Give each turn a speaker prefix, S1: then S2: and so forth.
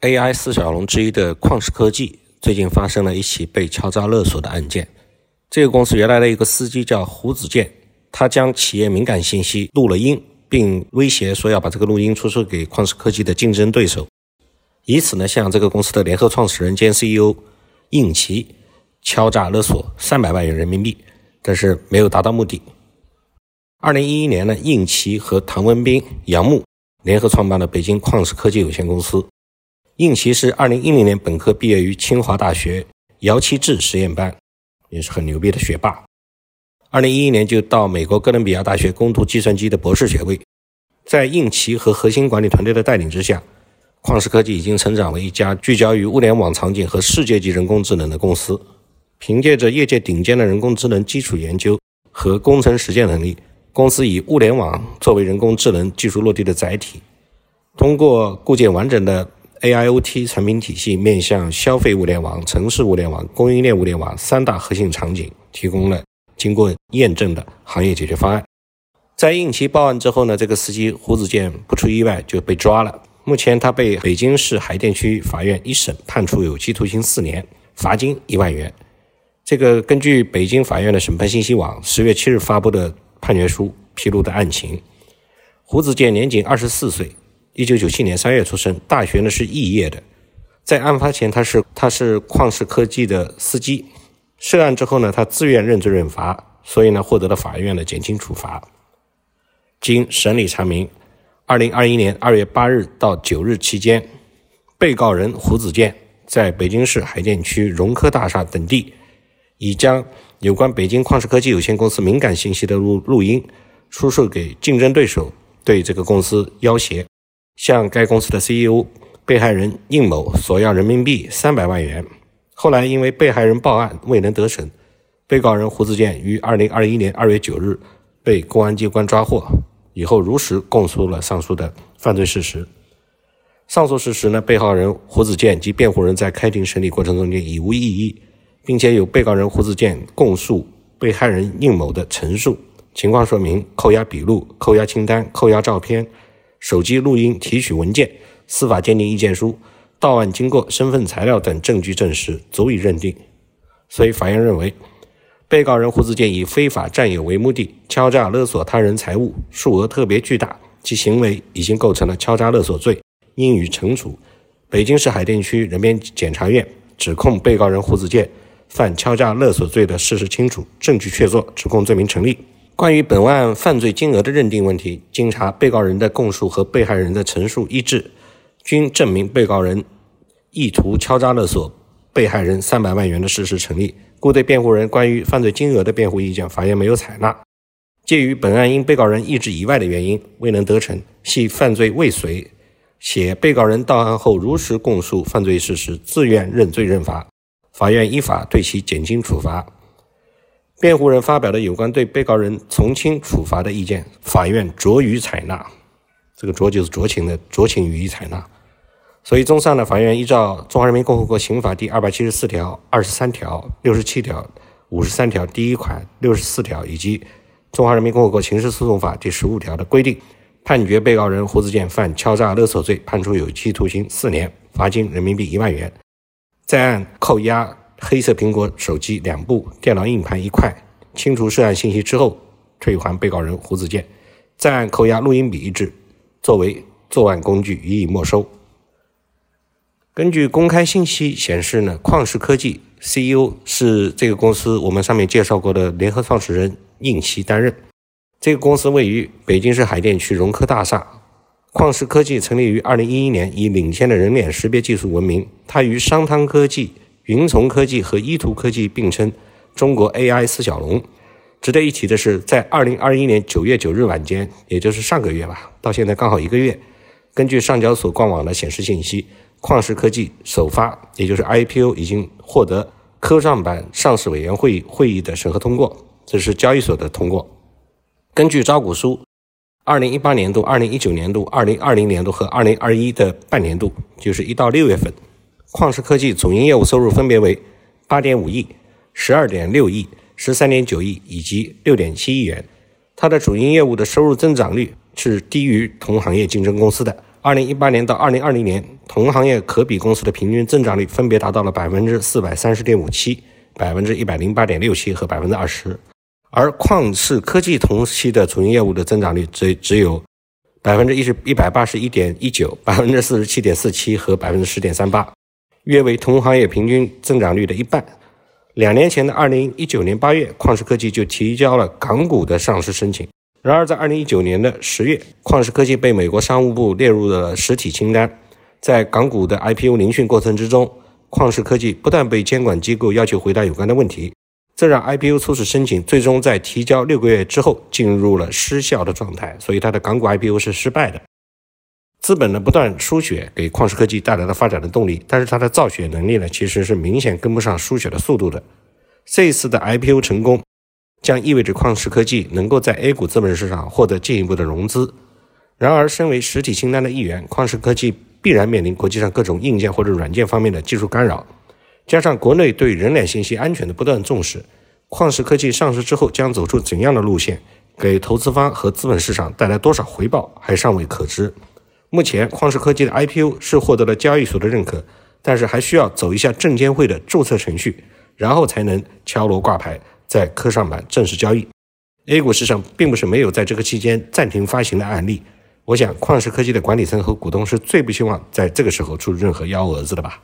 S1: AI 四小龙之一的旷视科技最近发生了一起被敲诈勒索的案件。这个公司原来的一个司机叫胡子健，他将企业敏感信息录了音，并威胁说要把这个录音出售给旷视科技的竞争对手，以此呢向这个公司的联合创始人兼 CEO 应奇敲诈勒索三百万元人民币，但是没有达到目的。二零一一年呢，应奇和唐文斌、杨木联合创办了北京旷视科技有限公司。应奇是二零一零年本科毕业于清华大学姚期智实验班，也是很牛逼的学霸。二零一一年就到美国哥伦比亚大学攻读计算机的博士学位。在应奇和核心管理团队的带领之下，旷视科技已经成长为一家聚焦于物联网场景和世界级人工智能的公司。凭借着业界顶尖的人工智能基础研究和工程实践能力，公司以物联网作为人工智能技术落地的载体，通过构建完整的。AIoT 产品体系面向消费物联网、城市物联网、供应链物联网三大核心场景，提供了经过验证的行业解决方案。在应急报案之后呢，这个司机胡子健不出意外就被抓了。目前他被北京市海淀区法院一审判处有期徒刑四年，罚金一万元。这个根据北京法院的审判信息网十月七日发布的判决书披露的案情，胡子健年仅二十四岁。一九九七年三月出生，大学呢是肄业的。在案发前，他是他是旷视科技的司机。涉案之后呢，他自愿认罪认罚，所以呢获得了法院的减轻处罚。经审理查明，二零二一年二月八日到九日期间，被告人胡子健在北京市海淀区融科大厦等地，已将有关北京旷视科技有限公司敏感信息的录录音出售给竞争对手，对这个公司要挟。向该公司的 CEO 被害人应某索要人民币三百万元。后来因为被害人报案未能得逞，被告人胡志健于二零二一年二月九日被公安机关抓获，以后如实供述了上述的犯罪事实。上述事实呢，被告人胡子健及辩护人在开庭审理过程中间已无异议，并且有被告人胡子健供述被害人应某的陈述、情况说明、扣押笔录、扣押清单、扣押照片。手机录音、提取文件、司法鉴定意见书、到案经过、身份材料等证据证实，足以认定。所以，法院认为，被告人胡自健以非法占有为目的，敲诈勒索他人财物，数额特别巨大，其行为已经构成了敲诈勒索罪，应予惩处。北京市海淀区人民检察院指控被告人胡子健犯敲诈勒索罪的事实清楚，证据确凿，指控罪名成立。关于本案犯罪金额的认定问题，经查，被告人的供述和被害人的陈述一致，均证明被告人意图敲诈勒索被害人三百万元的事实成立，故对辩护人关于犯罪金额的辩护意见，法院没有采纳。鉴于本案因被告人意志以外的原因未能得逞，系犯罪未遂，且被告人到案后如实供述犯罪事实，自愿认罪认罚，法院依法对其减轻处罚。辩护人发表的有关对被告人从轻处罚的意见，法院酌予采纳。这个“酌”就是酌情的，酌情予以采纳。所以，综上呢，法院依照《中华人民共和国刑法》第二百七十四条、二十三条、六十七条、五十三条第一款、六十四条以及《中华人民共和国刑事诉讼法》第十五条的规定，判决被告人胡子健犯敲诈勒索罪，判处有期徒刑四年，罚金人民币一万元。在案扣押。黑色苹果手机两部，电脑硬盘一块，清除涉案信息之后，退还被告人胡子健。在案扣押录音笔一支，作为作案工具予以没收。根据公开信息显示呢，旷视科技 CEO 是这个公司我们上面介绍过的联合创始人应奇担任。这个公司位于北京市海淀区融科大厦。旷视科技成立于二零一一年，以领先的人脸识别技术闻名。它与商汤科技。云从科技和依图科技并称中国 AI 四小龙。值得一提的是，在二零二一年九月九日晚间，也就是上个月吧，到现在刚好一个月。根据上交所官网的显示信息，旷视科技首发，也就是 IPO 已经获得科创板上市委员会会议的审核通过，这是交易所的通过。根据招股书，二零一八年度、二零一九年度、二零二零年度和二零二一的半年度，就是一到六月份。旷视科技总营业务收入分别为八点五亿、十二点六亿、十三点九亿以及六点七亿元。它的主营业务的收入增长率是低于同行业竞争公司的，二零一八年到二零二零年，同行业可比公司的平均增长率分别达到了百分之四百三十点五七、百分之一百零八点六七和百分之二十，而旷视科技同期的主营业务的增长率只只有百分之一十一百八十一点一九、百分之四十七点四七和百分之十点三八，约为同行业平均增长率的一半。两年前的二零一九年八月，旷视科技就提交了港股的上市申请。然而，在二零一九年的十月，旷视科技被美国商务部列入了实体清单。在港股的 IPO 聆讯过程之中，旷视科技不断被监管机构要求回答有关的问题，这让 IPO 初始申请最终在提交六个月之后进入了失效的状态。所以，它的港股 IPO 是失败的。资本的不断输血给旷视科技带来了发展的动力，但是它的造血能力呢，其实是明显跟不上输血的速度的。这一次的 IPO 成功。将意味着旷视科技能够在 A 股资本市场获得进一步的融资。然而，身为实体清单的一员，旷视科技必然面临国际上各种硬件或者软件方面的技术干扰，加上国内对人脸信息安全的不断重视，旷视科技上市之后将走出怎样的路线，给投资方和资本市场带来多少回报，还尚未可知。目前，旷视科技的 IPO 是获得了交易所的认可，但是还需要走一下证监会的注册程序，然后才能敲锣挂牌。在科创板正式交易，A 股市场并不是没有在这个期间暂停发行的案例。我想，旷视科技的管理层和股东是最不希望在这个时候出任何幺蛾子的吧。